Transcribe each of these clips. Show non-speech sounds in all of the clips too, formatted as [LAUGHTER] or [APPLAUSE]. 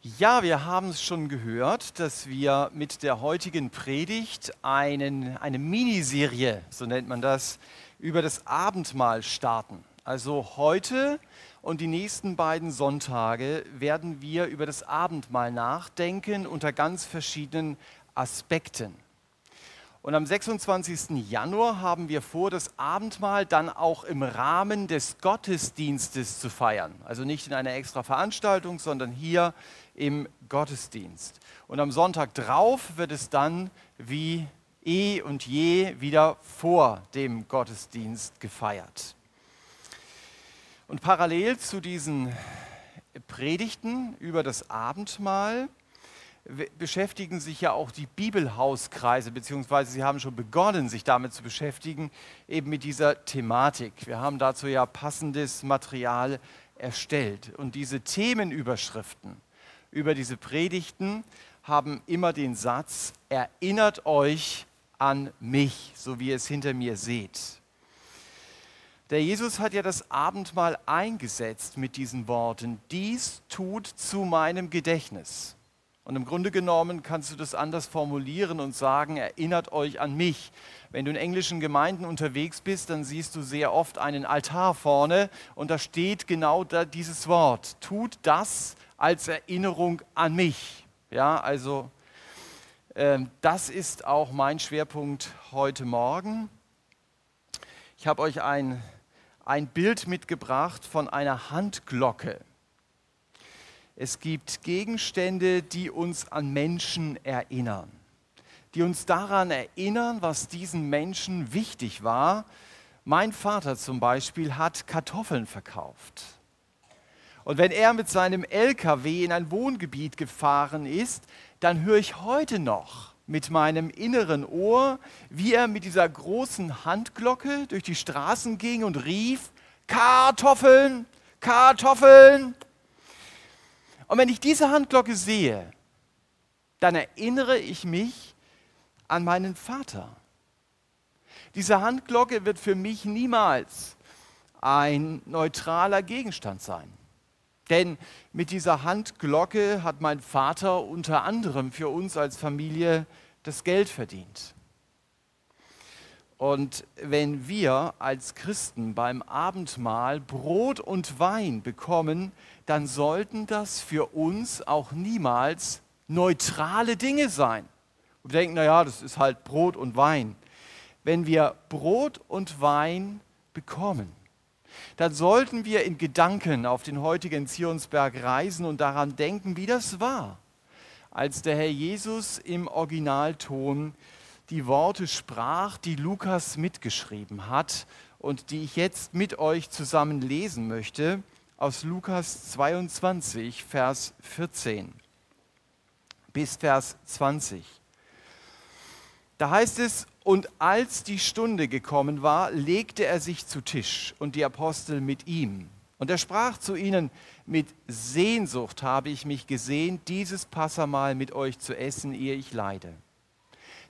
Ja, wir haben es schon gehört, dass wir mit der heutigen Predigt einen, eine Miniserie, so nennt man das, über das Abendmahl starten. Also heute und die nächsten beiden Sonntage werden wir über das Abendmahl nachdenken unter ganz verschiedenen Aspekten. Und am 26. Januar haben wir vor, das Abendmahl dann auch im Rahmen des Gottesdienstes zu feiern. Also nicht in einer extra Veranstaltung, sondern hier im Gottesdienst. Und am Sonntag drauf wird es dann wie eh und je wieder vor dem Gottesdienst gefeiert. Und parallel zu diesen Predigten über das Abendmahl beschäftigen sich ja auch die Bibelhauskreise, beziehungsweise sie haben schon begonnen, sich damit zu beschäftigen, eben mit dieser Thematik. Wir haben dazu ja passendes Material erstellt. Und diese Themenüberschriften über diese Predigten haben immer den Satz, erinnert euch an mich, so wie ihr es hinter mir seht. Der Jesus hat ja das Abendmahl eingesetzt mit diesen Worten, dies tut zu meinem Gedächtnis. Und im Grunde genommen kannst du das anders formulieren und sagen, erinnert euch an mich. Wenn du in englischen Gemeinden unterwegs bist, dann siehst du sehr oft einen Altar vorne und da steht genau da dieses Wort. Tut das als Erinnerung an mich. Ja, also äh, das ist auch mein Schwerpunkt heute Morgen. Ich habe euch ein, ein Bild mitgebracht von einer Handglocke. Es gibt Gegenstände, die uns an Menschen erinnern, die uns daran erinnern, was diesen Menschen wichtig war. Mein Vater zum Beispiel hat Kartoffeln verkauft. Und wenn er mit seinem LKW in ein Wohngebiet gefahren ist, dann höre ich heute noch mit meinem inneren Ohr, wie er mit dieser großen Handglocke durch die Straßen ging und rief, Kartoffeln, Kartoffeln. Und wenn ich diese Handglocke sehe, dann erinnere ich mich an meinen Vater. Diese Handglocke wird für mich niemals ein neutraler Gegenstand sein. Denn mit dieser Handglocke hat mein Vater unter anderem für uns als Familie das Geld verdient. Und wenn wir als Christen beim Abendmahl Brot und Wein bekommen, dann sollten das für uns auch niemals neutrale Dinge sein. wir denken, naja, das ist halt Brot und Wein. Wenn wir Brot und Wein bekommen, dann sollten wir in Gedanken auf den heutigen Zionsberg reisen und daran denken, wie das war, als der Herr Jesus im Originalton die Worte sprach, die Lukas mitgeschrieben hat und die ich jetzt mit euch zusammen lesen möchte aus Lukas 22, Vers 14 bis Vers 20. Da heißt es, und als die Stunde gekommen war, legte er sich zu Tisch und die Apostel mit ihm. Und er sprach zu ihnen, mit Sehnsucht habe ich mich gesehen, dieses Passamal mit euch zu essen, ehe ich leide.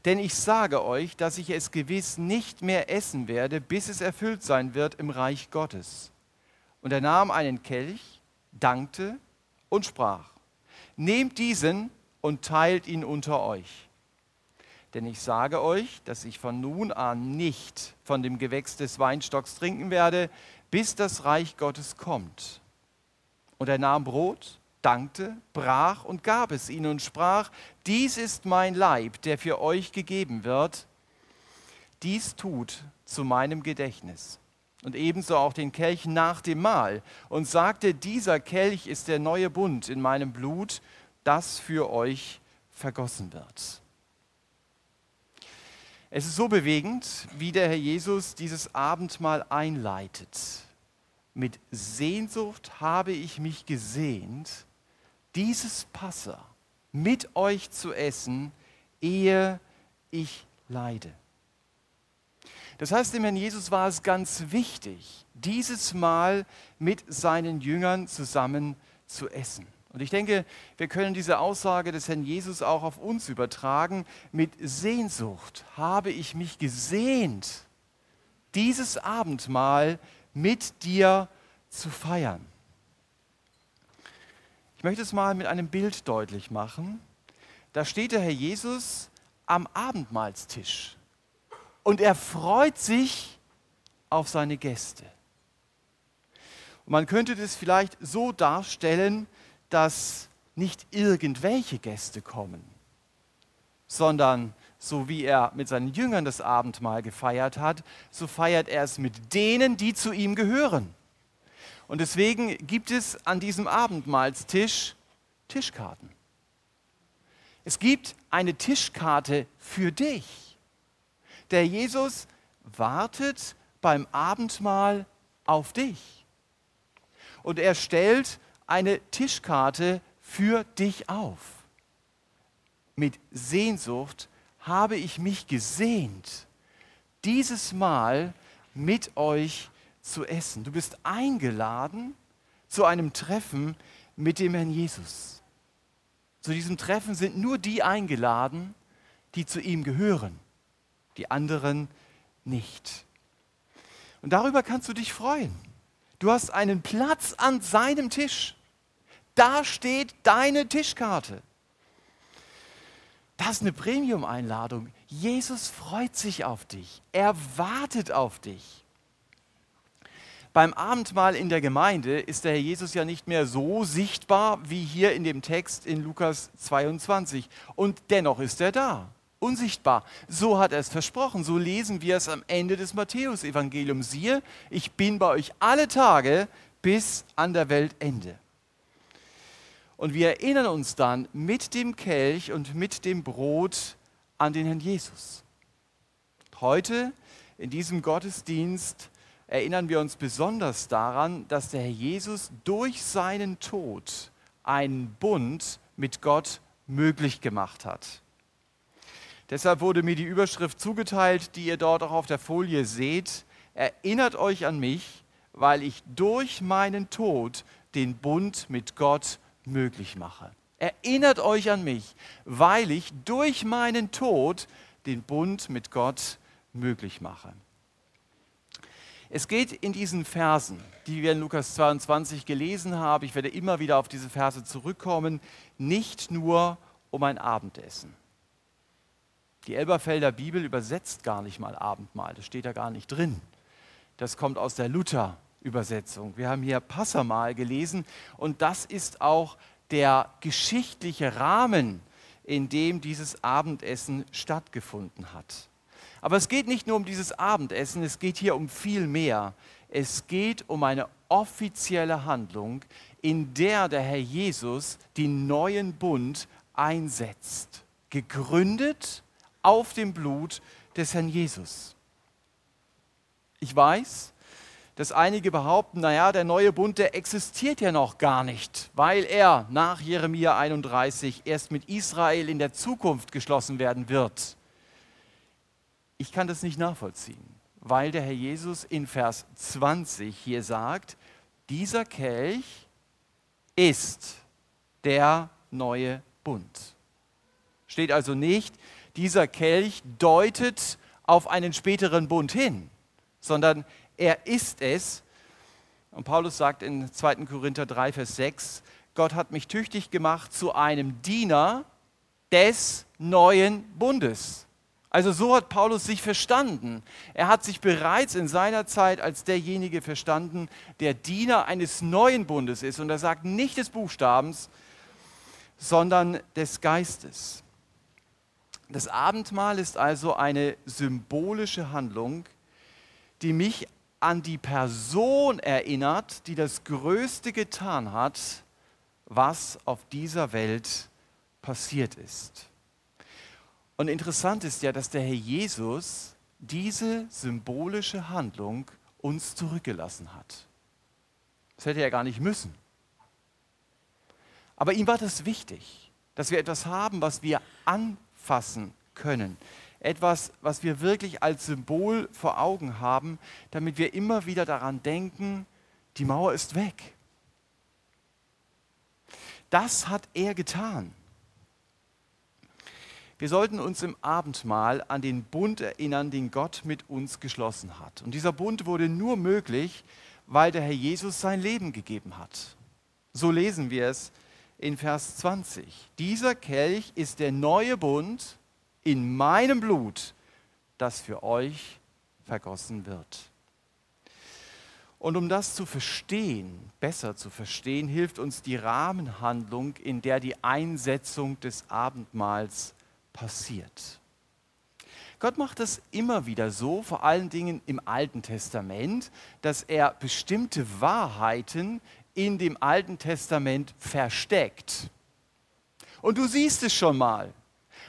Denn ich sage euch, dass ich es gewiss nicht mehr essen werde, bis es erfüllt sein wird im Reich Gottes. Und er nahm einen Kelch, dankte und sprach, nehmt diesen und teilt ihn unter euch. Denn ich sage euch, dass ich von nun an nicht von dem Gewächs des Weinstocks trinken werde, bis das Reich Gottes kommt. Und er nahm Brot, dankte, brach und gab es ihnen und sprach, dies ist mein Leib, der für euch gegeben wird. Dies tut zu meinem Gedächtnis und ebenso auch den Kelch nach dem Mahl und sagte, dieser Kelch ist der neue Bund in meinem Blut, das für euch vergossen wird. Es ist so bewegend, wie der Herr Jesus dieses Abendmahl einleitet. Mit Sehnsucht habe ich mich gesehnt, dieses Passa mit euch zu essen, ehe ich leide. Das heißt, dem Herrn Jesus war es ganz wichtig, dieses Mal mit seinen Jüngern zusammen zu essen. Und ich denke, wir können diese Aussage des Herrn Jesus auch auf uns übertragen. Mit Sehnsucht habe ich mich gesehnt, dieses Abendmahl mit dir zu feiern. Ich möchte es mal mit einem Bild deutlich machen. Da steht der Herr Jesus am Abendmahlstisch und er freut sich auf seine Gäste. Und man könnte das vielleicht so darstellen, dass nicht irgendwelche Gäste kommen, sondern so wie er mit seinen Jüngern das Abendmahl gefeiert hat, so feiert er es mit denen, die zu ihm gehören. Und deswegen gibt es an diesem Abendmahlstisch Tischkarten. Es gibt eine Tischkarte für dich. Der Jesus wartet beim Abendmahl auf dich. Und er stellt eine Tischkarte für dich auf. Mit Sehnsucht habe ich mich gesehnt, dieses Mal mit euch zu essen. Du bist eingeladen zu einem Treffen mit dem Herrn Jesus. Zu diesem Treffen sind nur die eingeladen, die zu ihm gehören, die anderen nicht. Und darüber kannst du dich freuen. Du hast einen Platz an seinem Tisch. Da steht deine Tischkarte. Das ist eine Premium-Einladung. Jesus freut sich auf dich. Er wartet auf dich. Beim Abendmahl in der Gemeinde ist der Herr Jesus ja nicht mehr so sichtbar wie hier in dem Text in Lukas 22. Und dennoch ist er da, unsichtbar. So hat er es versprochen. So lesen wir es am Ende des Matthäusevangeliums. Siehe, ich bin bei euch alle Tage bis an der Weltende. Und wir erinnern uns dann mit dem Kelch und mit dem Brot an den Herrn Jesus. Heute in diesem Gottesdienst erinnern wir uns besonders daran, dass der Herr Jesus durch seinen Tod einen Bund mit Gott möglich gemacht hat. Deshalb wurde mir die Überschrift zugeteilt, die ihr dort auch auf der Folie seht. Erinnert euch an mich, weil ich durch meinen Tod den Bund mit Gott möglich mache. Erinnert euch an mich, weil ich durch meinen Tod den Bund mit Gott möglich mache. Es geht in diesen Versen, die wir in Lukas 22 gelesen haben, ich werde immer wieder auf diese Verse zurückkommen, nicht nur um ein Abendessen. Die Elberfelder Bibel übersetzt gar nicht mal Abendmahl, das steht da gar nicht drin. Das kommt aus der Luther-Übersetzung. Wir haben hier Passamal gelesen und das ist auch der geschichtliche Rahmen, in dem dieses Abendessen stattgefunden hat. Aber es geht nicht nur um dieses Abendessen, es geht hier um viel mehr. Es geht um eine offizielle Handlung, in der der Herr Jesus den neuen Bund einsetzt, gegründet auf dem Blut des Herrn Jesus. Ich weiß, dass einige behaupten, naja, der neue Bund, der existiert ja noch gar nicht, weil er nach Jeremia 31 erst mit Israel in der Zukunft geschlossen werden wird. Ich kann das nicht nachvollziehen, weil der Herr Jesus in Vers 20 hier sagt, dieser Kelch ist der neue Bund. Steht also nicht, dieser Kelch deutet auf einen späteren Bund hin, sondern er ist es. Und Paulus sagt in 2. Korinther 3, Vers 6, Gott hat mich tüchtig gemacht zu einem Diener des neuen Bundes. Also so hat Paulus sich verstanden. Er hat sich bereits in seiner Zeit als derjenige verstanden, der Diener eines neuen Bundes ist. Und er sagt nicht des Buchstabens, sondern des Geistes. Das Abendmahl ist also eine symbolische Handlung, die mich an die Person erinnert, die das Größte getan hat, was auf dieser Welt passiert ist. Und interessant ist ja, dass der Herr Jesus diese symbolische Handlung uns zurückgelassen hat. Das hätte er gar nicht müssen. Aber ihm war das wichtig, dass wir etwas haben, was wir anfassen können. Etwas, was wir wirklich als Symbol vor Augen haben, damit wir immer wieder daran denken, die Mauer ist weg. Das hat er getan. Wir sollten uns im Abendmahl an den Bund erinnern, den Gott mit uns geschlossen hat. Und dieser Bund wurde nur möglich, weil der Herr Jesus sein Leben gegeben hat. So lesen wir es in Vers 20. Dieser Kelch ist der neue Bund in meinem Blut, das für euch vergossen wird. Und um das zu verstehen, besser zu verstehen, hilft uns die Rahmenhandlung, in der die Einsetzung des Abendmahls passiert. Gott macht es immer wieder so, vor allen Dingen im Alten Testament, dass er bestimmte Wahrheiten in dem Alten Testament versteckt. Und du siehst es schon mal.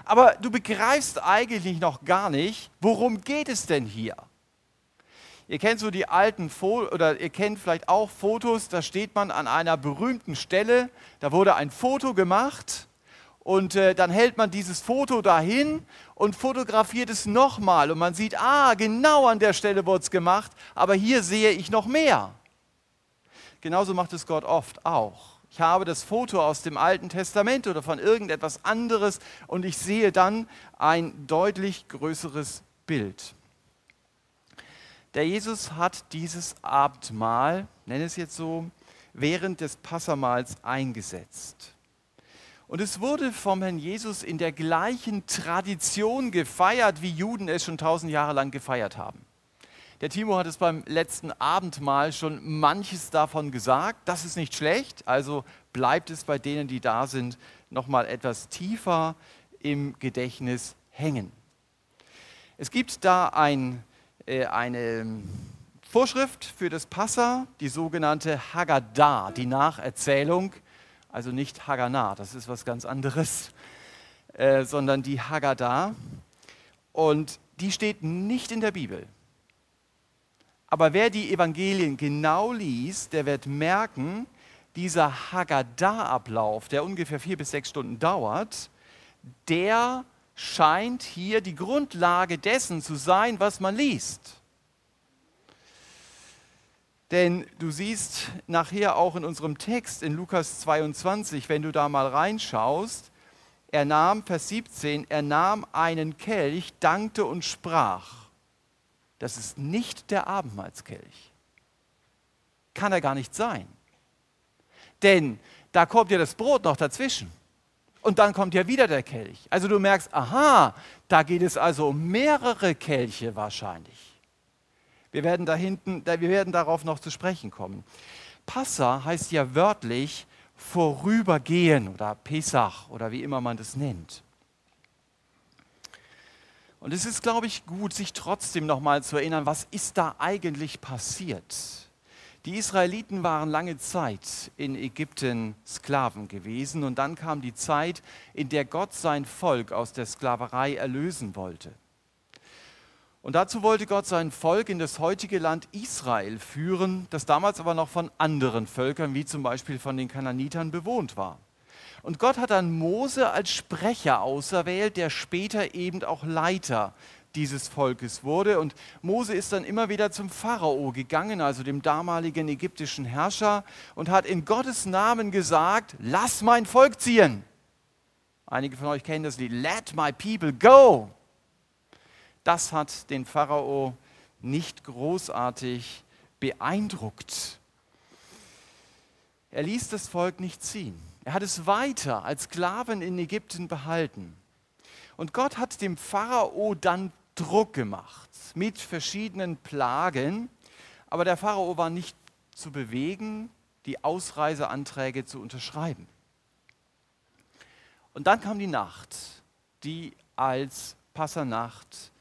Aber du begreifst eigentlich noch gar nicht, worum geht es denn hier? Ihr kennt so die alten Fotos oder ihr kennt vielleicht auch Fotos, da steht man an einer berühmten Stelle, da wurde ein Foto gemacht und äh, dann hält man dieses Foto dahin und fotografiert es nochmal und man sieht, ah, genau an der Stelle wurde es gemacht, aber hier sehe ich noch mehr. Genauso macht es Gott oft auch. Ich habe das Foto aus dem Alten Testament oder von irgendetwas anderes und ich sehe dann ein deutlich größeres Bild. Der Jesus hat dieses Abendmahl, nenne es jetzt so, während des Passamals eingesetzt. Und es wurde vom Herrn Jesus in der gleichen Tradition gefeiert, wie Juden es schon tausend Jahre lang gefeiert haben. Der Timo hat es beim letzten Abendmahl schon manches davon gesagt. Das ist nicht schlecht, also bleibt es bei denen, die da sind, nochmal etwas tiefer im Gedächtnis hängen. Es gibt da ein äh, eine Vorschrift für das Passa, die sogenannte Haggadah, die Nacherzählung, also nicht Haggadah, das ist was ganz anderes, äh, sondern die Haggadah. Und die steht nicht in der Bibel. Aber wer die Evangelien genau liest, der wird merken, dieser Haggadah-Ablauf, der ungefähr vier bis sechs Stunden dauert, der scheint hier die Grundlage dessen zu sein, was man liest. Denn du siehst nachher auch in unserem Text in Lukas 22, wenn du da mal reinschaust, er nahm, Vers 17, er nahm einen Kelch, dankte und sprach. Das ist nicht der Abendmahlskelch. Kann er gar nicht sein. Denn da kommt ja das Brot noch dazwischen. Und dann kommt ja wieder der Kelch. Also du merkst, aha, da geht es also um mehrere Kelche wahrscheinlich. Wir werden da hinten, wir werden darauf noch zu sprechen kommen. Passa heißt ja wörtlich vorübergehen oder Pesach oder wie immer man das nennt. Und es ist, glaube ich, gut, sich trotzdem nochmal zu erinnern, was ist da eigentlich passiert? Die Israeliten waren lange Zeit in Ägypten Sklaven gewesen und dann kam die Zeit, in der Gott sein Volk aus der Sklaverei erlösen wollte. Und dazu wollte Gott sein Volk in das heutige Land Israel führen, das damals aber noch von anderen Völkern, wie zum Beispiel von den Kananitern, bewohnt war. Und Gott hat dann Mose als Sprecher auserwählt, der später eben auch Leiter dieses Volkes wurde. Und Mose ist dann immer wieder zum Pharao gegangen, also dem damaligen ägyptischen Herrscher, und hat in Gottes Namen gesagt, lass mein Volk ziehen. Einige von euch kennen das Lied, Let my people go. Das hat den Pharao nicht großartig beeindruckt. Er ließ das Volk nicht ziehen. Er hat es weiter als Sklaven in Ägypten behalten. Und Gott hat dem Pharao dann Druck gemacht mit verschiedenen Plagen, aber der Pharao war nicht zu bewegen, die Ausreiseanträge zu unterschreiben. Und dann kam die Nacht, die als Passernacht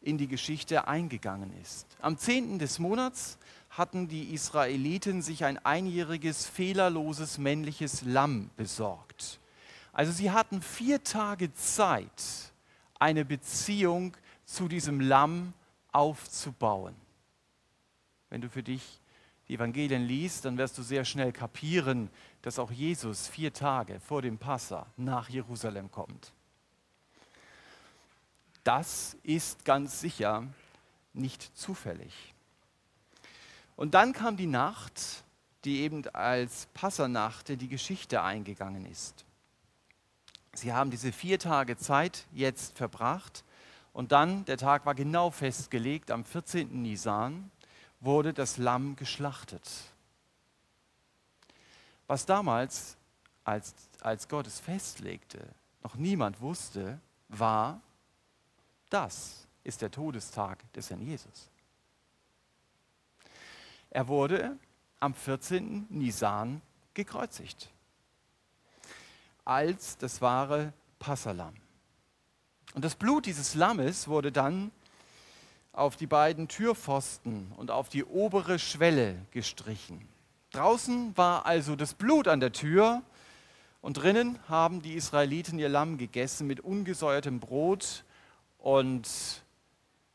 in die Geschichte eingegangen ist. Am 10. des Monats hatten die Israeliten sich ein einjähriges, fehlerloses männliches Lamm besorgt. Also sie hatten vier Tage Zeit, eine Beziehung zu diesem Lamm aufzubauen. Wenn du für dich die Evangelien liest, dann wirst du sehr schnell kapieren, dass auch Jesus vier Tage vor dem Passa nach Jerusalem kommt. Das ist ganz sicher nicht zufällig. Und dann kam die Nacht, die eben als Passanacht in die Geschichte eingegangen ist. Sie haben diese vier Tage Zeit jetzt verbracht und dann, der Tag war genau festgelegt, am 14. Nisan wurde das Lamm geschlachtet. Was damals als als Gott es festlegte, noch niemand wusste, war, das ist der Todestag des Herrn Jesus. Er wurde am 14. Nisan gekreuzigt als das wahre Passalam. Und das Blut dieses Lammes wurde dann auf die beiden Türpfosten und auf die obere Schwelle gestrichen. Draußen war also das Blut an der Tür und drinnen haben die Israeliten ihr Lamm gegessen mit ungesäuertem Brot und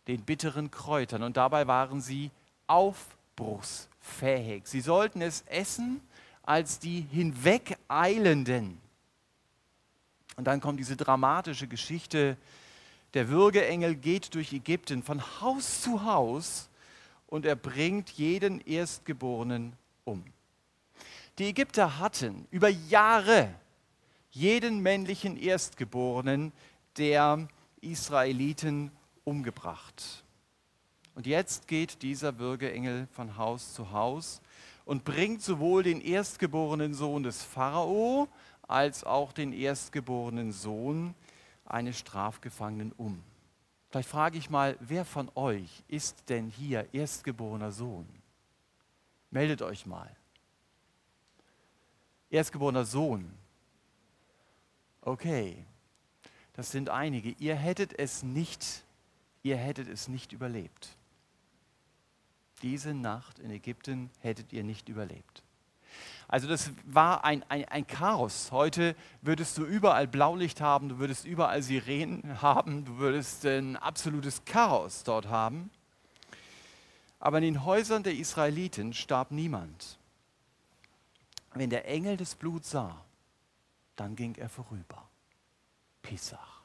den bitteren Kräutern. Und dabei waren sie aufbruchsfähig. Sie sollten es essen als die Hinwegeilenden. Und dann kommt diese dramatische Geschichte, der Würgeengel geht durch Ägypten von Haus zu Haus und er bringt jeden Erstgeborenen um. Die Ägypter hatten über Jahre jeden männlichen Erstgeborenen der Israeliten umgebracht. Und jetzt geht dieser Würgeengel von Haus zu Haus und bringt sowohl den erstgeborenen Sohn des Pharao als auch den erstgeborenen Sohn eines Strafgefangenen um. Vielleicht frage ich mal, wer von euch ist denn hier erstgeborener Sohn? Meldet euch mal. Erstgeborener Sohn. Okay, das sind einige. Ihr hättet es nicht, ihr hättet es nicht überlebt. Diese Nacht in Ägypten hättet ihr nicht überlebt. Also das war ein, ein, ein Chaos. Heute würdest du überall Blaulicht haben, du würdest überall Sirenen [LAUGHS] haben, du würdest ein absolutes Chaos dort haben. Aber in den Häusern der Israeliten starb niemand. Wenn der Engel das Blut sah, dann ging er vorüber. Pisach,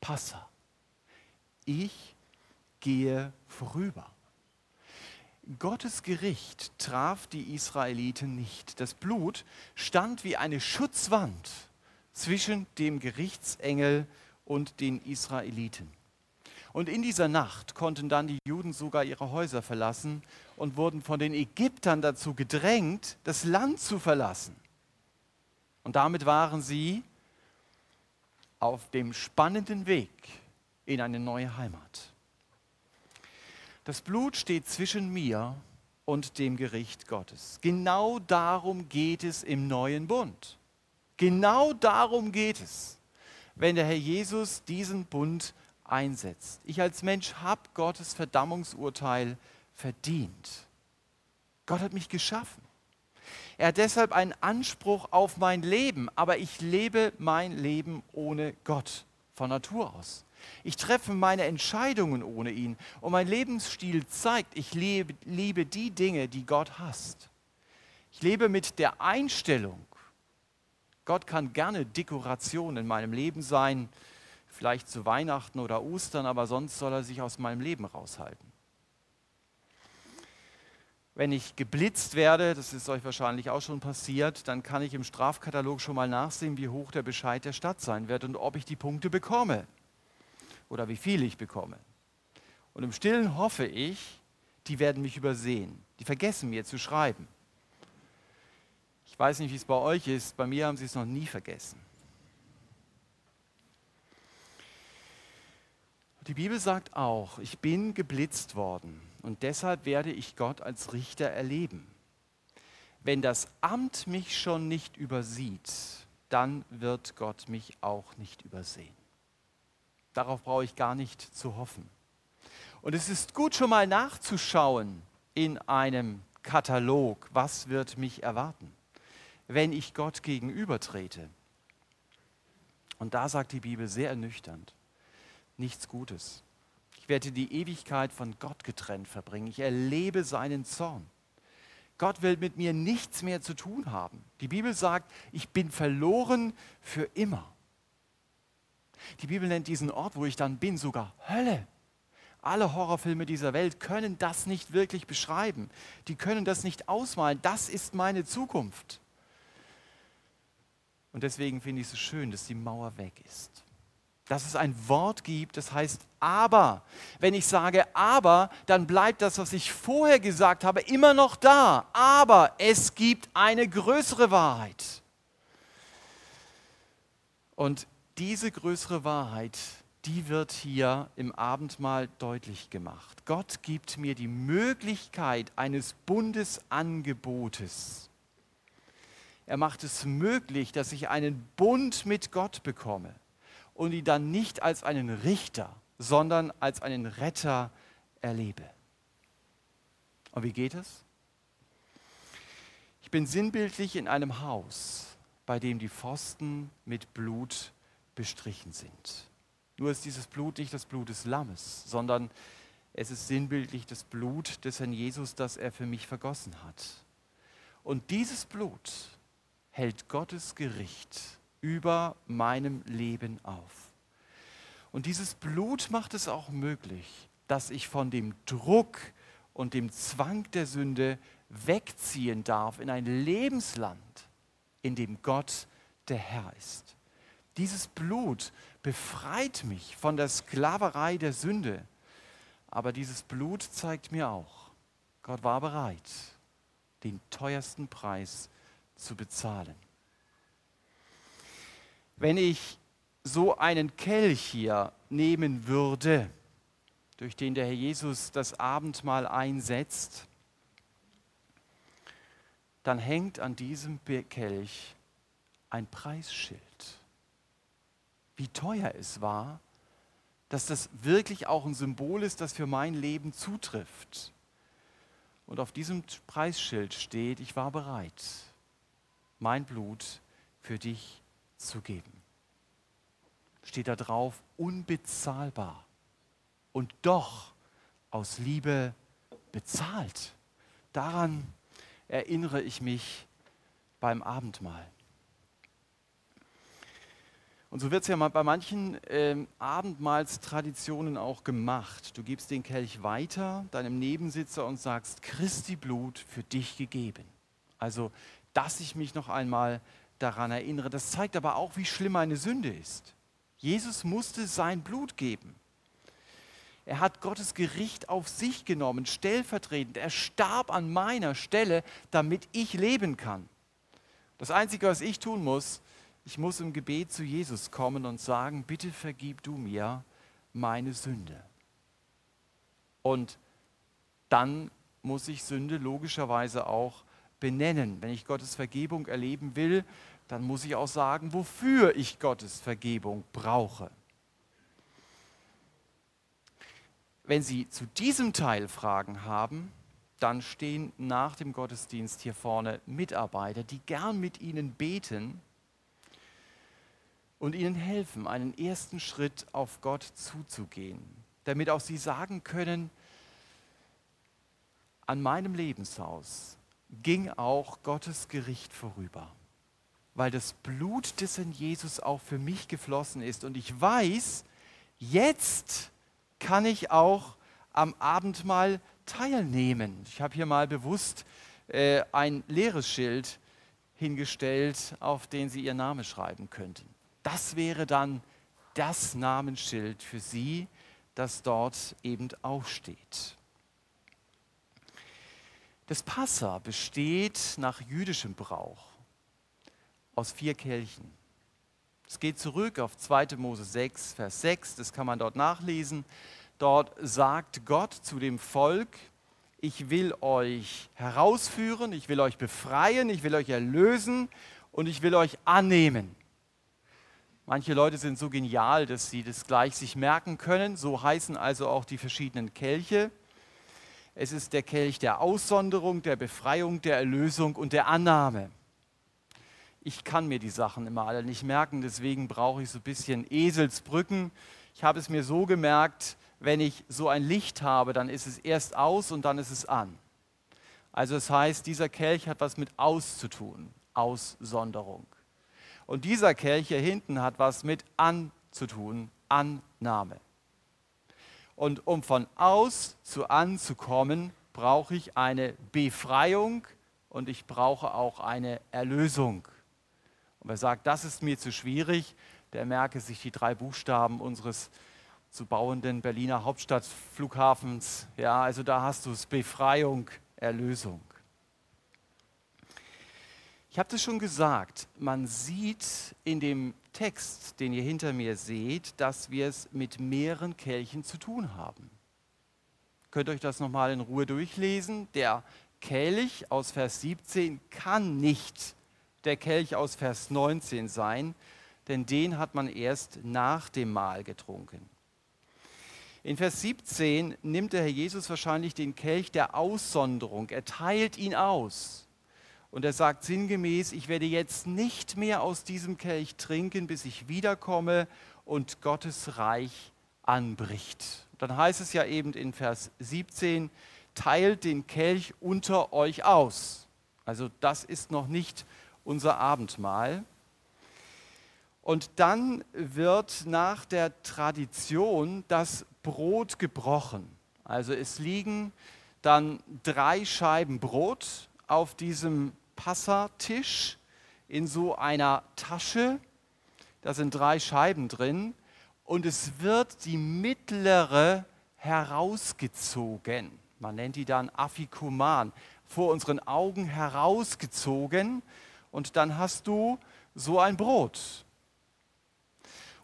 Passa. Ich gehe vorüber. Gottes Gericht traf die Israeliten nicht. Das Blut stand wie eine Schutzwand zwischen dem Gerichtsengel und den Israeliten. Und in dieser Nacht konnten dann die Juden sogar ihre Häuser verlassen und wurden von den Ägyptern dazu gedrängt, das Land zu verlassen. Und damit waren sie auf dem spannenden Weg in eine neue Heimat. Das Blut steht zwischen mir und dem Gericht Gottes. Genau darum geht es im neuen Bund. Genau darum geht es, wenn der Herr Jesus diesen Bund einsetzt. Ich als Mensch habe Gottes Verdammungsurteil verdient. Gott hat mich geschaffen. Er hat deshalb einen Anspruch auf mein Leben, aber ich lebe mein Leben ohne Gott von Natur aus. Ich treffe meine Entscheidungen ohne ihn und mein Lebensstil zeigt, ich lebe, liebe die Dinge, die Gott hasst. Ich lebe mit der Einstellung, Gott kann gerne Dekoration in meinem Leben sein, vielleicht zu Weihnachten oder Ostern, aber sonst soll er sich aus meinem Leben raushalten. Wenn ich geblitzt werde, das ist euch wahrscheinlich auch schon passiert, dann kann ich im Strafkatalog schon mal nachsehen, wie hoch der Bescheid der Stadt sein wird und ob ich die Punkte bekomme oder wie viel ich bekomme. Und im Stillen hoffe ich, die werden mich übersehen. Die vergessen mir zu schreiben. Ich weiß nicht, wie es bei euch ist. Bei mir haben sie es noch nie vergessen. Die Bibel sagt auch, ich bin geblitzt worden und deshalb werde ich Gott als Richter erleben. Wenn das Amt mich schon nicht übersieht, dann wird Gott mich auch nicht übersehen. Darauf brauche ich gar nicht zu hoffen. Und es ist gut schon mal nachzuschauen in einem Katalog, was wird mich erwarten, wenn ich Gott gegenübertrete. Und da sagt die Bibel sehr ernüchternd, nichts Gutes. Ich werde die Ewigkeit von Gott getrennt verbringen. Ich erlebe seinen Zorn. Gott will mit mir nichts mehr zu tun haben. Die Bibel sagt, ich bin verloren für immer. Die Bibel nennt diesen Ort, wo ich dann bin, sogar Hölle. Alle Horrorfilme dieser Welt können das nicht wirklich beschreiben. Die können das nicht ausmalen. Das ist meine Zukunft. Und deswegen finde ich es so schön, dass die Mauer weg ist. Dass es ein Wort gibt, das heißt aber. Wenn ich sage aber, dann bleibt das, was ich vorher gesagt habe, immer noch da. Aber es gibt eine größere Wahrheit. Und diese größere Wahrheit, die wird hier im Abendmahl deutlich gemacht. Gott gibt mir die Möglichkeit eines Bundesangebotes. Er macht es möglich, dass ich einen Bund mit Gott bekomme und ihn dann nicht als einen Richter, sondern als einen Retter erlebe. Und wie geht es? Ich bin sinnbildlich in einem Haus, bei dem die Pfosten mit Blut bestrichen sind. Nur ist dieses Blut nicht das Blut des Lammes, sondern es ist sinnbildlich das Blut des Herrn Jesus, das er für mich vergossen hat. Und dieses Blut hält Gottes Gericht über meinem Leben auf. Und dieses Blut macht es auch möglich, dass ich von dem Druck und dem Zwang der Sünde wegziehen darf in ein Lebensland, in dem Gott der Herr ist. Dieses Blut befreit mich von der Sklaverei der Sünde. Aber dieses Blut zeigt mir auch, Gott war bereit, den teuersten Preis zu bezahlen. Wenn ich so einen Kelch hier nehmen würde, durch den der Herr Jesus das Abendmahl einsetzt, dann hängt an diesem Kelch ein Preisschild. Wie teuer es war, dass das wirklich auch ein Symbol ist, das für mein Leben zutrifft. Und auf diesem Preisschild steht, ich war bereit, mein Blut für dich zu geben. Steht da drauf, unbezahlbar und doch aus Liebe bezahlt. Daran erinnere ich mich beim Abendmahl. Und so wird es ja bei manchen ähm, Abendmahlstraditionen auch gemacht. Du gibst den Kelch weiter deinem Nebensitzer und sagst, Christi Blut für dich gegeben. Also, dass ich mich noch einmal daran erinnere. Das zeigt aber auch, wie schlimm eine Sünde ist. Jesus musste sein Blut geben. Er hat Gottes Gericht auf sich genommen, stellvertretend. Er starb an meiner Stelle, damit ich leben kann. Das Einzige, was ich tun muss, ich muss im Gebet zu Jesus kommen und sagen, bitte vergib du mir meine Sünde. Und dann muss ich Sünde logischerweise auch benennen. Wenn ich Gottes Vergebung erleben will, dann muss ich auch sagen, wofür ich Gottes Vergebung brauche. Wenn Sie zu diesem Teil Fragen haben, dann stehen nach dem Gottesdienst hier vorne Mitarbeiter, die gern mit Ihnen beten und Ihnen helfen, einen ersten Schritt auf Gott zuzugehen, damit auch Sie sagen können, an meinem Lebenshaus ging auch Gottes Gericht vorüber, weil das Blut des in Jesus auch für mich geflossen ist und ich weiß, jetzt kann ich auch am Abendmahl teilnehmen. Ich habe hier mal bewusst äh, ein leeres Schild hingestellt, auf den Sie Ihr Name schreiben könnten. Das wäre dann das Namensschild für Sie, das dort eben aufsteht. Das Passa besteht nach jüdischem Brauch aus vier Kelchen. Es geht zurück auf 2. Mose 6, Vers 6, das kann man dort nachlesen. Dort sagt Gott zu dem Volk, ich will euch herausführen, ich will euch befreien, ich will euch erlösen und ich will euch annehmen. Manche Leute sind so genial, dass sie das gleich sich merken können. So heißen also auch die verschiedenen Kelche. Es ist der Kelch der Aussonderung, der Befreiung, der Erlösung und der Annahme ich kann mir die Sachen immer alle nicht merken, deswegen brauche ich so ein bisschen Eselsbrücken. Ich habe es mir so gemerkt, wenn ich so ein Licht habe, dann ist es erst aus und dann ist es an. Also das heißt, dieser Kelch hat was mit aus zu tun, Aussonderung. Und dieser Kelch hier hinten hat was mit an zu tun, Annahme. Und um von aus zu an zu kommen, brauche ich eine Befreiung und ich brauche auch eine Erlösung. Und wer sagt, das ist mir zu schwierig, der merke sich die drei Buchstaben unseres zu bauenden Berliner Hauptstadtflughafens. Ja, also da hast du es Befreiung, Erlösung. Ich habe das schon gesagt, man sieht in dem Text, den ihr hinter mir seht, dass wir es mit mehreren Kelchen zu tun haben. Könnt ihr euch das nochmal in Ruhe durchlesen? Der Kelch aus Vers 17 kann nicht der Kelch aus Vers 19 sein, denn den hat man erst nach dem Mahl getrunken. In Vers 17 nimmt der Herr Jesus wahrscheinlich den Kelch der Aussonderung, er teilt ihn aus. Und er sagt sinngemäß, ich werde jetzt nicht mehr aus diesem Kelch trinken, bis ich wiederkomme und Gottes Reich anbricht. Dann heißt es ja eben in Vers 17, teilt den Kelch unter euch aus. Also das ist noch nicht unser Abendmahl. Und dann wird nach der Tradition das Brot gebrochen. Also es liegen dann drei Scheiben Brot auf diesem Passatisch in so einer Tasche. Da sind drei Scheiben drin und es wird die mittlere herausgezogen. Man nennt die dann Afikuman, vor unseren Augen herausgezogen und dann hast du so ein Brot.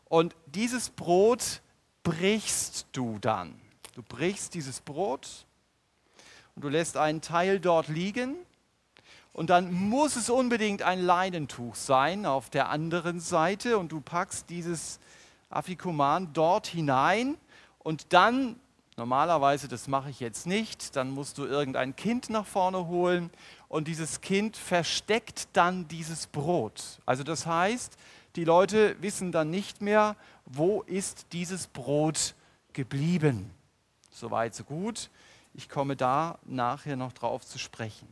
Und dieses Brot brichst du dann. Du brichst dieses Brot und du lässt einen Teil dort liegen und dann muss es unbedingt ein Leinentuch sein auf der anderen Seite und du packst dieses Afikoman dort hinein und dann, normalerweise, das mache ich jetzt nicht, dann musst du irgendein Kind nach vorne holen und dieses Kind versteckt dann dieses Brot. Also das heißt, die Leute wissen dann nicht mehr, wo ist dieses Brot geblieben. Soweit, so gut. Ich komme da nachher noch drauf zu sprechen.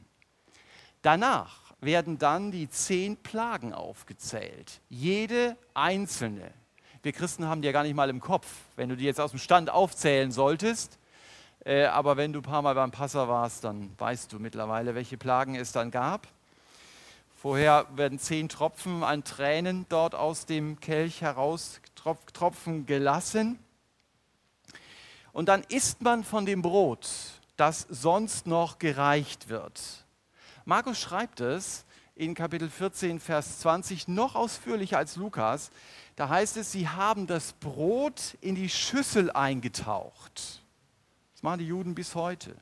Danach werden dann die zehn Plagen aufgezählt. Jede einzelne. Wir Christen haben die ja gar nicht mal im Kopf. Wenn du die jetzt aus dem Stand aufzählen solltest, äh, aber wenn du ein paar Mal beim Passer warst, dann weißt du mittlerweile, welche Plagen es dann gab. Vorher werden zehn Tropfen an Tränen dort aus dem Kelch heraustropfen gelassen. Und dann isst man von dem Brot, das sonst noch gereicht wird. Markus schreibt es in Kapitel 14, Vers 20 noch ausführlicher als Lukas. Da heißt es, sie haben das Brot in die Schüssel eingetaucht. Das machen die Juden bis heute.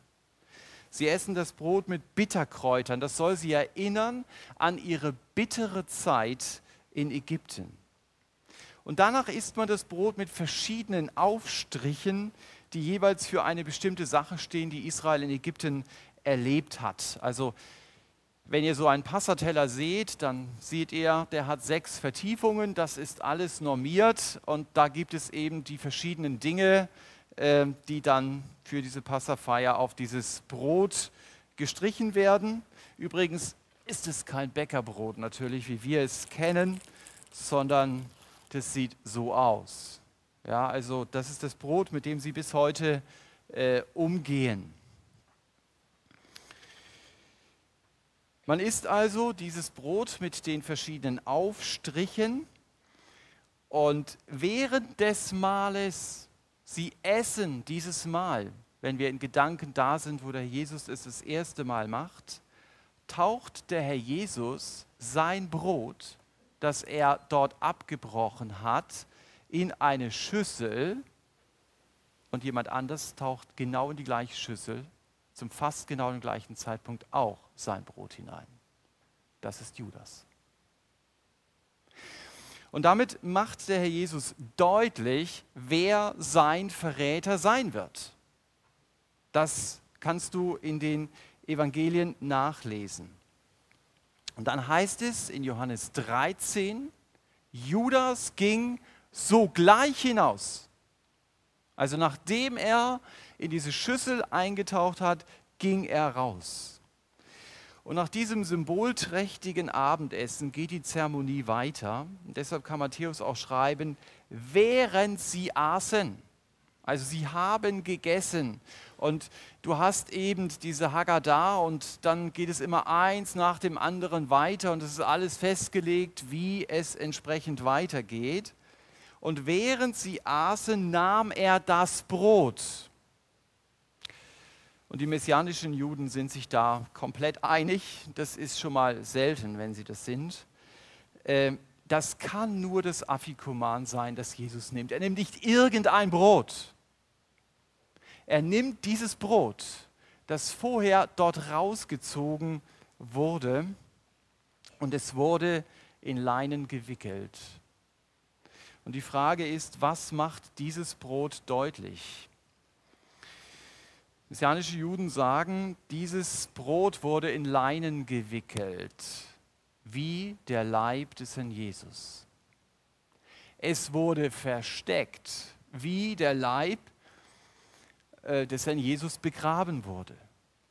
Sie essen das Brot mit Bitterkräutern. Das soll sie erinnern an ihre bittere Zeit in Ägypten. Und danach isst man das Brot mit verschiedenen Aufstrichen, die jeweils für eine bestimmte Sache stehen, die Israel in Ägypten erlebt hat. Also wenn ihr so einen Passateller seht, dann seht ihr, der hat sechs Vertiefungen, das ist alles normiert und da gibt es eben die verschiedenen Dinge, äh, die dann für diese Passafeier auf dieses Brot gestrichen werden. Übrigens ist es kein Bäckerbrot natürlich, wie wir es kennen, sondern das sieht so aus. Ja, also das ist das Brot, mit dem sie bis heute äh, umgehen. Man isst also dieses Brot mit den verschiedenen Aufstrichen und während des Mahles, sie essen dieses Mahl, wenn wir in Gedanken da sind, wo der Jesus es das erste Mal macht, taucht der Herr Jesus sein Brot, das er dort abgebrochen hat, in eine Schüssel. Und jemand anders taucht genau in die gleiche Schüssel zum fast genau dem gleichen Zeitpunkt auch sein Brot hinein. Das ist Judas. Und damit macht der Herr Jesus deutlich, wer sein Verräter sein wird. Das kannst du in den Evangelien nachlesen. Und dann heißt es in Johannes 13, Judas ging sogleich hinaus. Also nachdem er in diese Schüssel eingetaucht hat, ging er raus. Und nach diesem symbolträchtigen Abendessen geht die Zeremonie weiter. Und deshalb kann Matthäus auch schreiben, während sie aßen. Also sie haben gegessen. Und du hast eben diese Haggadah und dann geht es immer eins nach dem anderen weiter und es ist alles festgelegt, wie es entsprechend weitergeht. Und während sie aßen, nahm er das Brot Und die messianischen Juden sind sich da komplett einig. Das ist schon mal selten, wenn sie das sind. Ähm, das kann nur das Afikoman sein, das Jesus nimmt. Er nimmt nicht irgendein Brot. Er nimmt dieses Brot, das vorher dort rausgezogen wurde, und es wurde in Leinen gewickelt. Und die Frage ist, was macht dieses Brot deutlich? Messianische Juden sagen, dieses Brot wurde in Leinen gewickelt, wie der Leib des Herrn Jesus. Es wurde versteckt, wie der Leib äh, des Herrn Jesus begraben wurde.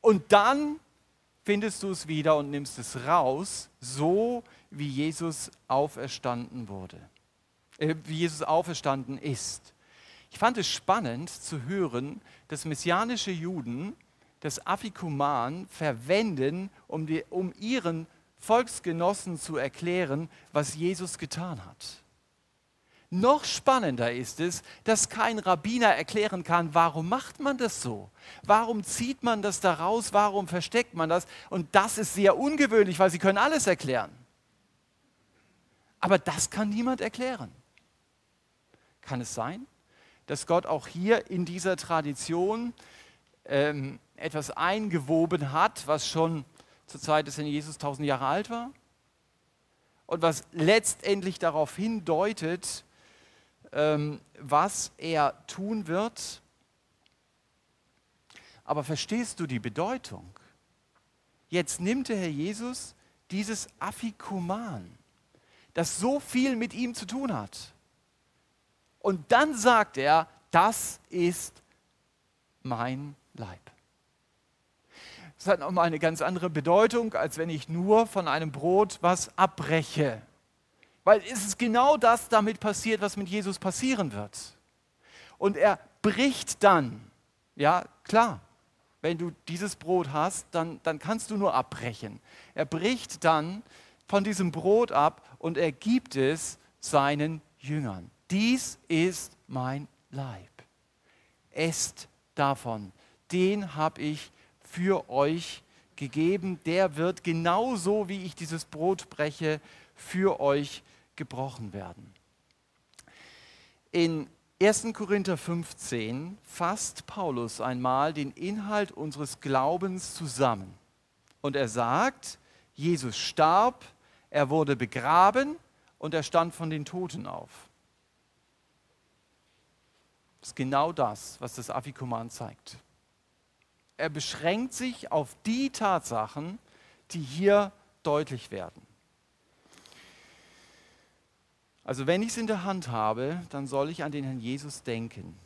Und dann findest du es wieder und nimmst es raus, so wie Jesus auferstanden wurde, äh, wie Jesus auferstanden ist. Ich fand es spannend zu hören, dass messianische Juden das Afikuman verwenden, um, die, um ihren Volksgenossen zu erklären, was Jesus getan hat. Noch spannender ist es, dass kein Rabbiner erklären kann, warum macht man das so? Warum zieht man das da raus? Warum versteckt man das? Und das ist sehr ungewöhnlich, weil sie können alles erklären. Aber das kann niemand erklären. Kann es sein, dass Gott auch hier in dieser Tradition ähm, etwas eingewoben hat, was schon zur Zeit des Herrn Jesus tausend Jahre alt war und was letztendlich darauf hindeutet, ähm, was er tun wird. Aber verstehst du die Bedeutung? Jetzt nimmt der Herr Jesus dieses Afikuman, das so viel mit ihm zu tun hat. Und dann sagt er, das ist mein Leib. Das hat nochmal eine ganz andere Bedeutung, als wenn ich nur von einem Brot was abbreche. Weil es ist genau das damit passiert, was mit Jesus passieren wird. Und er bricht dann, ja klar, wenn du dieses Brot hast, dann, dann kannst du nur abbrechen. Er bricht dann von diesem Brot ab und er gibt es seinen Jüngern dies ist mein Leib. Esst davon, den habe ich für euch gegeben, der wird genauso wie ich dieses Brot breche, für euch gebrochen werden. In 1. Korinther 15 fasst Paulus einmal den Inhalt unseres Glaubens zusammen. Und er sagt, Jesus starb, er wurde begraben und er stand von den Toten auf. Das ist genau das, was das Afikoman zeigt. Er beschränkt sich auf die Tatsachen, die hier deutlich werden. Also wenn ich es in der Hand habe, dann soll ich an den Herrn Jesus denken.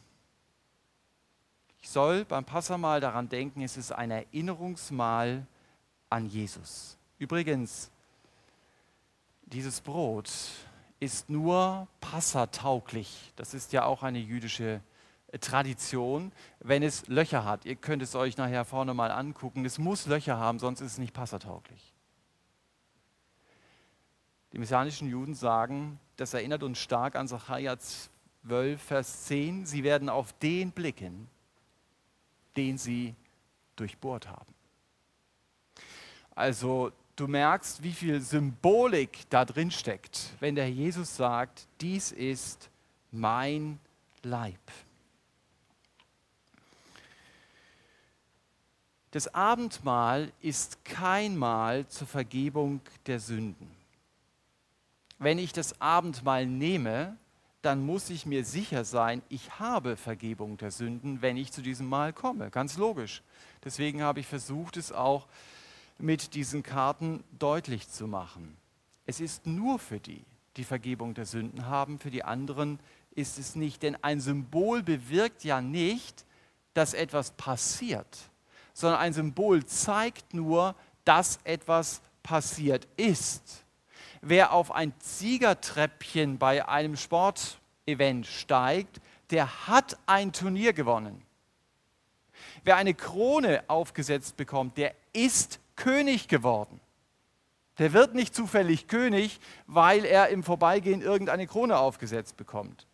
Ich soll beim Passamal daran denken, es ist ein Erinnerungsmal an Jesus. Übrigens, dieses Brot ist nur passatauglich. Das ist ja auch eine jüdische äh, Tradition, wenn es Löcher hat. Ihr könnt es euch nachher vorne mal angucken. Es muss Löcher haben, sonst ist es nicht passatauglich. Die messianischen Juden sagen, das erinnert uns stark an Sacharja 12, Vers 10. Sie werden auf den blicken, den sie durchbohrt haben. Also du merkst, wie viel Symbolik da drin steckt, wenn der Jesus sagt, dies ist mein Leib. Das Abendmahl ist kein Mahl zur Vergebung der Sünden. Wenn ich das Abendmahl nehme, dann muss ich mir sicher sein, ich habe Vergebung der Sünden, wenn ich zu diesem Mahl komme. Ganz logisch. Deswegen habe ich versucht, es auch mit diesen Karten deutlich zu machen. Es ist nur für die, die Vergebung der Sünden haben, für die anderen ist es nicht. Denn ein Symbol bewirkt ja nicht, dass etwas passiert, sondern ein Symbol zeigt nur, dass etwas passiert ist. Wer auf ein Siegertreppchen bei einem Sportevent steigt, der hat ein Turnier gewonnen. Wer eine Krone aufgesetzt bekommt, der ist König geworden. Der wird nicht zufällig König, weil er im Vorbeigehen irgendeine Krone aufgesetzt bekommt.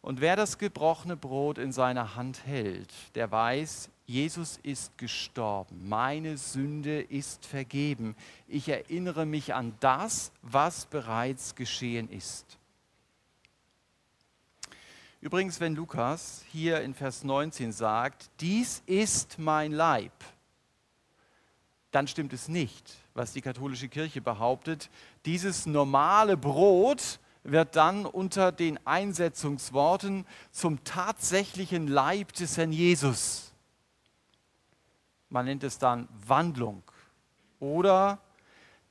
Und wer das gebrochene Brot in seiner Hand hält, der weiß, Jesus ist gestorben, meine Sünde ist vergeben. Ich erinnere mich an das, was bereits geschehen ist. Übrigens, wenn Lukas hier in Vers 19 sagt, dies ist mein Leib, dann stimmt es nicht, was die katholische Kirche behauptet. Dieses normale Brot wird dann unter den Einsetzungsworten zum tatsächlichen Leib des Herrn Jesus man nennt es dann Wandlung oder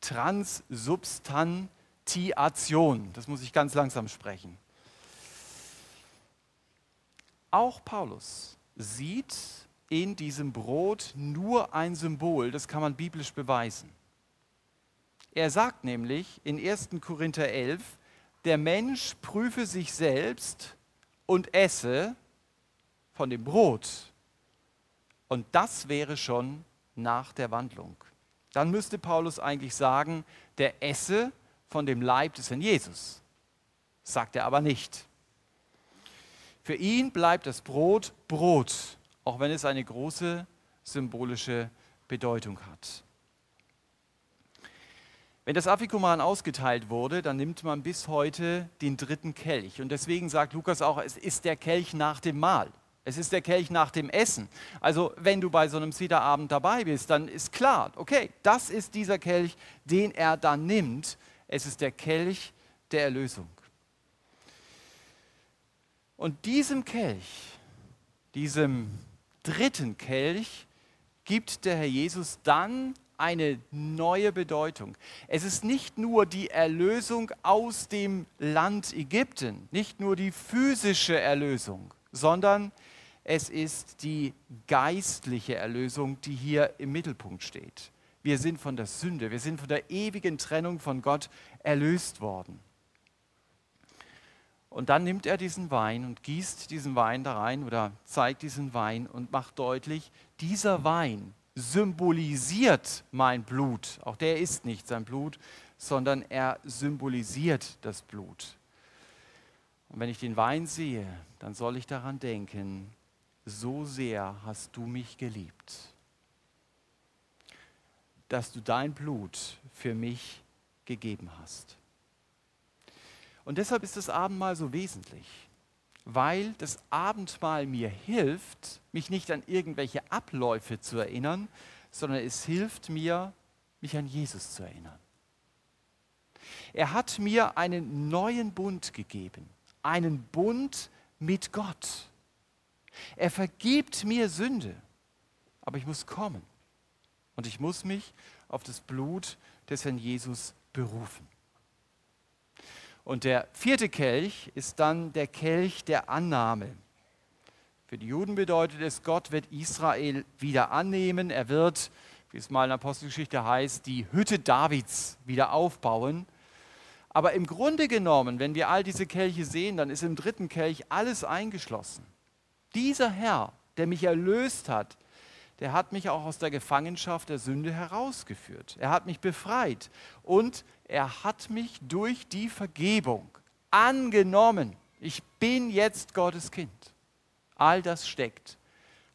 Transsubstantiation. Das muss ich ganz langsam sprechen. Auch Paulus sieht in diesem Brot nur ein Symbol, das kann man biblisch beweisen. Er sagt nämlich in 1. Korinther 11, der Mensch prüfe sich selbst und esse von dem Brot, und das wäre schon nach der Wandlung. Dann müsste Paulus eigentlich sagen, der esse von dem Leib des Herrn Jesus. Sagt er aber nicht. Für ihn bleibt das Brot Brot, auch wenn es eine große symbolische Bedeutung hat. Wenn das Afikuman ausgeteilt wurde, dann nimmt man bis heute den dritten Kelch. Und deswegen sagt Lukas auch, es ist der Kelch nach dem Mahl. Es ist der Kelch nach dem Essen. Also wenn du bei so einem Siederabend dabei bist, dann ist klar, okay, das ist dieser Kelch, den er dann nimmt. Es ist der Kelch der Erlösung. Und diesem Kelch, diesem dritten Kelch, gibt der Herr Jesus dann eine neue Bedeutung. Es ist nicht nur die Erlösung aus dem Land Ägypten, nicht nur die physische Erlösung, sondern es ist die geistliche Erlösung, die hier im Mittelpunkt steht. Wir sind von der Sünde, wir sind von der ewigen Trennung von Gott erlöst worden. Und dann nimmt er diesen Wein und gießt diesen Wein da rein oder zeigt diesen Wein und macht deutlich, dieser Wein symbolisiert mein Blut. Auch der ist nicht sein Blut, sondern er symbolisiert das Blut. Und wenn ich den Wein sehe, dann soll ich daran denken, so sehr hast du mich geliebt, dass du dein Blut für mich gegeben hast. Und deshalb ist das Abendmahl so wesentlich, weil das Abendmahl mir hilft, mich nicht an irgendwelche Abläufe zu erinnern, sondern es hilft mir, mich an Jesus zu erinnern. Er hat mir einen neuen Bund gegeben, einen Bund mit Gott. Er vergibt mir Sünde, aber ich muss kommen und ich muss mich auf das Blut des Herrn Jesus berufen. Und der vierte Kelch ist dann der Kelch der Annahme. Für die Juden bedeutet es, Gott wird Israel wieder annehmen. Er wird, wie es mal in der Apostelgeschichte heißt, die Hütte Davids wieder aufbauen. Aber im Grunde genommen, wenn wir all diese Kelche sehen, dann ist im dritten Kelch alles eingeschlossen. Dieser Herr, der mich erlöst hat, der hat mich auch aus der Gefangenschaft der Sünde herausgeführt. Er hat mich befreit und er hat mich durch die Vergebung angenommen. Ich bin jetzt Gottes Kind. All das steckt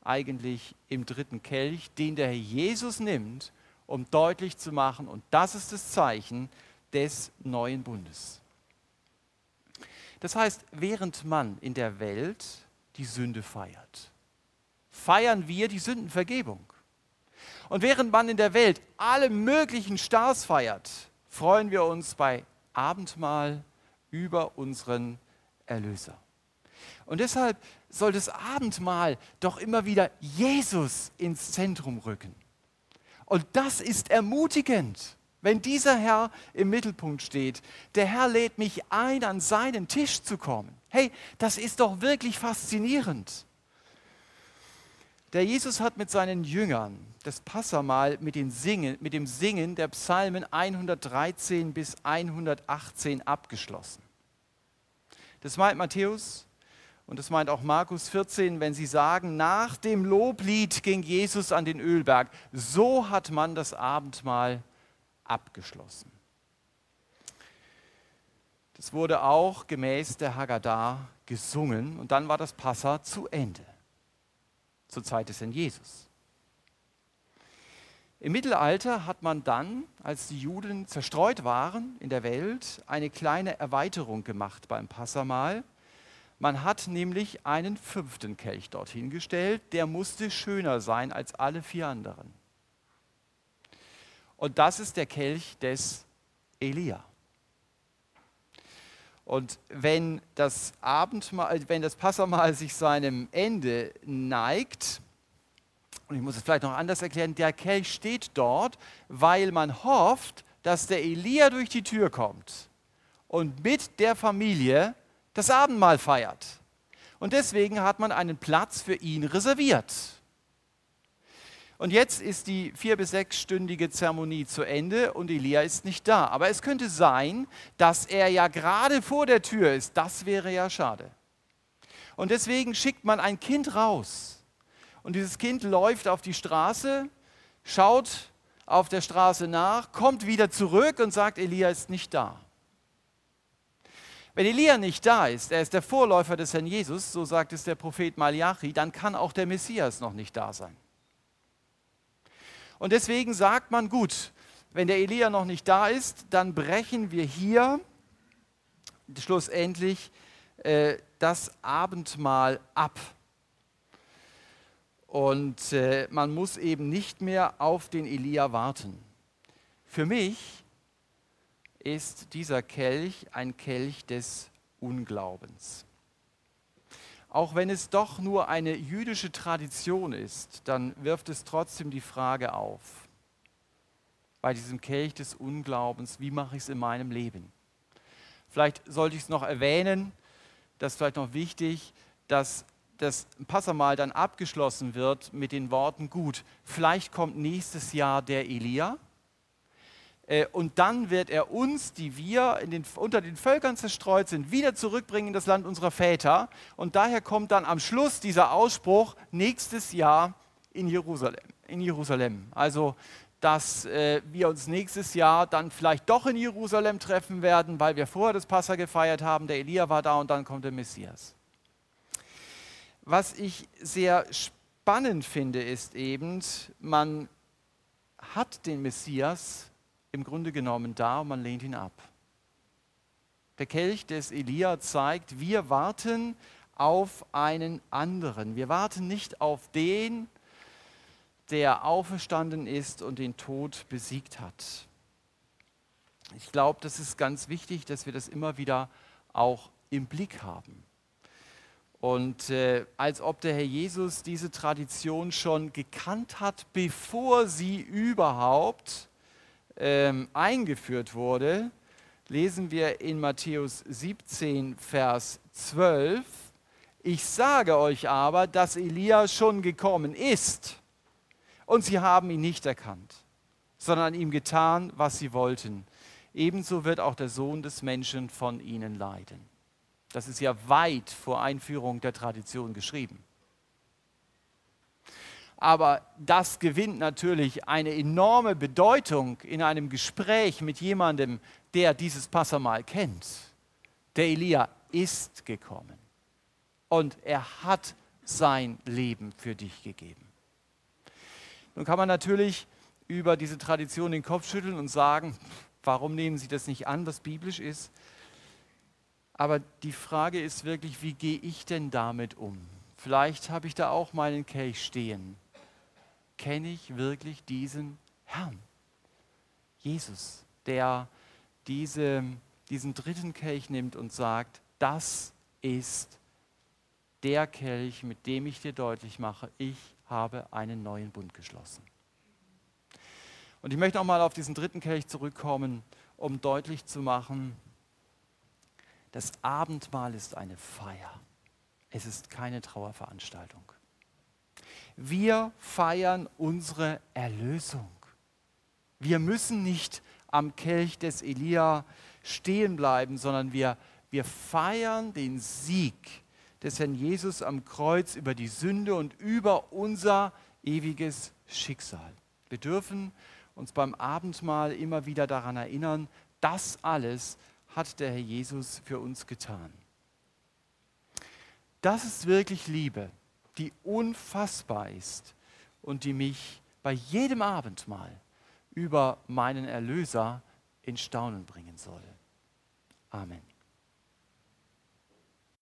eigentlich im dritten Kelch, den der Herr Jesus nimmt, um deutlich zu machen, und das ist das Zeichen des neuen Bundes. Das heißt, während man in der Welt die Sünde feiert. Feiern wir die Sündenvergebung. Und während man in der Welt alle möglichen Stars feiert, freuen wir uns bei Abendmahl über unseren Erlöser. Und deshalb soll das Abendmahl doch immer wieder Jesus ins Zentrum rücken. Und das ist ermutigend, wenn dieser Herr im Mittelpunkt steht. Der Herr lädt mich ein, an seinen Tisch zu kommen. Hey, das ist doch wirklich faszinierend. Der Jesus hat mit seinen Jüngern das Passamal mit, Singen, mit dem Singen der Psalmen 113 bis 118 abgeschlossen. Das meint Matthäus und das meint auch Markus 14, wenn sie sagen, nach dem Loblied ging Jesus an den Ölberg. So hat man das Abendmahl abgeschlossen. Es wurde auch gemäß der Haggadah gesungen und dann war das Passa zu Ende. Zur Zeit des Herrn Jesus. Im Mittelalter hat man dann, als die Juden zerstreut waren in der Welt, eine kleine Erweiterung gemacht beim Passamal. Man hat nämlich einen fünften Kelch dorthin gestellt, der musste schöner sein als alle vier anderen. Und das ist der Kelch des Elia. Und wenn das Abendmahl, wenn das Passamal [LAUGHS] sich seinem Ende neigt, und ich muss es vielleicht noch anders erklären, der Kelch steht dort, weil man hofft, dass der Elia durch die Tür kommt und mit der Familie das Abendmahl feiert. Und deswegen hat man einen Platz für ihn reserviert. Und jetzt ist die vier- bis sechsstündige Zeremonie zu Ende und Elia ist nicht da. Aber es könnte sein, dass er ja gerade vor der Tür ist. Das wäre ja schade. Und deswegen schickt man ein Kind raus. Und dieses Kind läuft auf die Straße, schaut auf der Straße nach, kommt wieder zurück und sagt, Elia ist nicht da. Wenn Elia nicht da ist, er ist der Vorläufer des Herrn Jesus, so sagt es der Prophet Malachi, dann kann auch der Messias noch nicht da sein. Und deswegen sagt man, gut, wenn der Elia noch nicht da ist, dann brechen wir hier schlussendlich äh, das Abendmahl ab. Und äh, man muss eben nicht mehr auf den Elia warten. Für mich ist dieser Kelch ein Kelch des Unglaubens. Auch wenn es doch nur eine jüdische Tradition ist, dann wirft es trotzdem die Frage auf, bei diesem Kelch des Unglaubens, wie mache ich es in meinem Leben? Vielleicht sollte ich es noch erwähnen, das ist vielleicht noch wichtig, dass das Passamal dann abgeschlossen wird mit den Worten, gut, vielleicht kommt nächstes Jahr der Elia, und dann wird er uns, die wir den, unter den Völkern zerstreut sind, wieder zurückbringen in das Land unserer Väter. Und daher kommt dann am Schluss dieser Ausspruch, nächstes Jahr in Jerusalem. In Jerusalem. Also, dass äh, wir uns nächstes Jahr dann vielleicht doch in Jerusalem treffen werden, weil wir vorher das Passa gefeiert haben, der Elia war da und dann kommt der Messias. Was ich sehr spannend finde, ist eben, man hat den Messias im Grunde genommen da und man lehnt ihn ab. Der Kelch des Elia zeigt, wir warten auf einen anderen. Wir warten nicht auf den, der auferstanden ist und den Tod besiegt hat. Ich glaube, das ist ganz wichtig, dass wir das immer wieder auch im Blick haben. Und äh, als ob der Herr Jesus diese Tradition schon gekannt hat, bevor sie überhaupt ähm, eingeführt wurde, lesen wir in Matthäus 17, Vers 12, ich sage euch aber, dass Elia schon gekommen ist und sie haben ihn nicht erkannt, sondern ihm getan, was sie wollten. Ebenso wird auch der Sohn des Menschen von ihnen leiden. Das ist ja weit vor Einführung der Tradition geschrieben aber das gewinnt natürlich eine enorme Bedeutung in einem Gespräch mit jemandem, der dieses Passamal kennt. Der Elia ist gekommen und er hat sein Leben für dich gegeben. Nun kann man natürlich über diese Tradition den Kopf schütteln und sagen, warum nehmen Sie das nicht an, was biblisch ist? Aber die Frage ist wirklich, wie gehe ich denn damit um? Vielleicht habe ich da auch meinen Kelch stehen kenne ich wirklich diesen Herrn? Jesus, der diese, diesen dritten Kelch nimmt und sagt, das ist der Kelch, mit dem ich dir deutlich mache, ich habe einen neuen Bund geschlossen. Und ich möchte auch mal auf diesen dritten Kelch zurückkommen, um deutlich zu machen, das Abendmahl ist eine Feier. Es ist keine Trauerveranstaltung. Wir feiern unsere Erlösung. Wir müssen nicht am Kelch des Elia stehen bleiben, sondern wir, wir feiern den Sieg des Herrn Jesus am Kreuz über die Sünde und über unser ewiges Schicksal. Wir dürfen uns beim Abendmahl immer wieder daran erinnern, das alles hat der Herr Jesus für uns getan. Das ist wirklich Liebe die unfassbar ist und die mich bei jedem Abendmahl über meinen Erlöser in Staunen bringen soll. Amen.